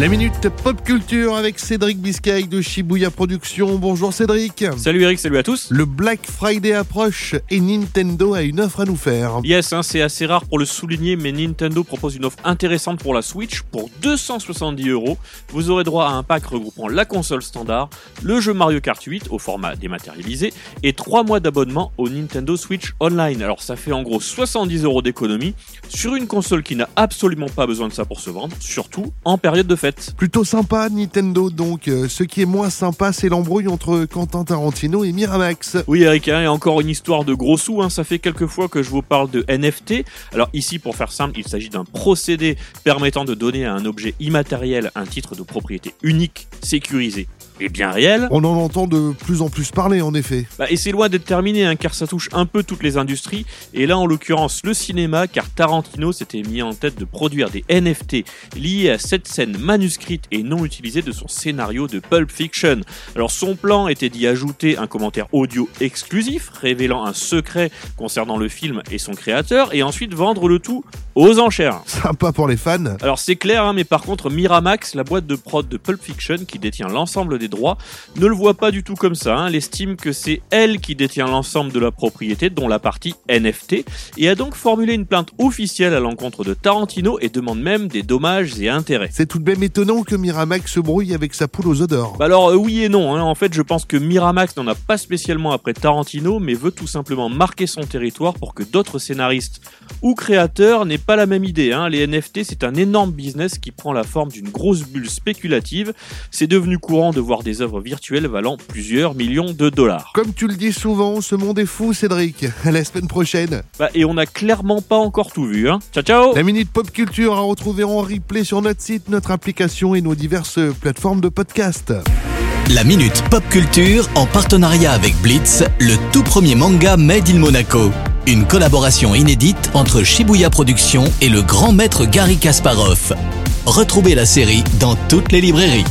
La minute pop culture avec Cédric Biscay de Shibuya Productions. Bonjour Cédric. Salut Eric, salut à tous. Le Black Friday approche et Nintendo a une offre à nous faire. Yes, hein, c'est assez rare pour le souligner, mais Nintendo propose une offre intéressante pour la Switch. Pour 270 euros, vous aurez droit à un pack regroupant la console standard, le jeu Mario Kart 8 au format dématérialisé et 3 mois d'abonnement au Nintendo Switch Online. Alors ça fait en gros 70 euros d'économie sur une console qui n'a absolument pas besoin de ça pour se vendre, surtout en période de Plutôt sympa Nintendo donc. Euh, ce qui est moins sympa c'est l'embrouille entre Quentin Tarantino et Miramax. Oui Eric, hein, et encore une histoire de gros sous. Hein. Ça fait quelques fois que je vous parle de NFT. Alors ici pour faire simple, il s'agit d'un procédé permettant de donner à un objet immatériel un titre de propriété unique, sécurisé et bien réel. On en entend de plus en plus parler en effet. Bah, et c'est loin d'être terminé hein, car ça touche un peu toutes les industries et là en l'occurrence le cinéma car Tarantino s'était mis en tête de produire des NFT liés à cette scène manuscrite et non utilisée de son scénario de Pulp Fiction. Alors son plan était d'y ajouter un commentaire audio exclusif révélant un secret concernant le film et son créateur et ensuite vendre le tout aux enchères. Sympa pour les fans. Alors c'est clair hein, mais par contre Miramax, la boîte de prod de Pulp Fiction qui détient l'ensemble des droits, ne le voit pas du tout comme ça. Hein. Elle estime que c'est elle qui détient l'ensemble de la propriété, dont la partie NFT, et a donc formulé une plainte officielle à l'encontre de Tarantino et demande même des dommages et intérêts. C'est tout de même étonnant que Miramax se brouille avec sa poule aux odeurs. Bah alors euh, oui et non. Hein. En fait, je pense que Miramax n'en a pas spécialement après Tarantino, mais veut tout simplement marquer son territoire pour que d'autres scénaristes ou créateurs n'aient pas la même idée. Hein. Les NFT, c'est un énorme business qui prend la forme d'une grosse bulle spéculative. C'est devenu courant de voir des œuvres virtuelles valant plusieurs millions de dollars. Comme tu le dis souvent, ce monde est fou, Cédric. À la semaine prochaine. Bah, et on n'a clairement pas encore tout vu. Hein. Ciao, ciao La Minute Pop Culture à retrouver en replay sur notre site, notre application et nos diverses plateformes de podcast. La Minute Pop Culture en partenariat avec Blitz, le tout premier manga Made in Monaco. Une collaboration inédite entre Shibuya Productions et le grand maître Gary Kasparov. Retrouvez la série dans toutes les librairies.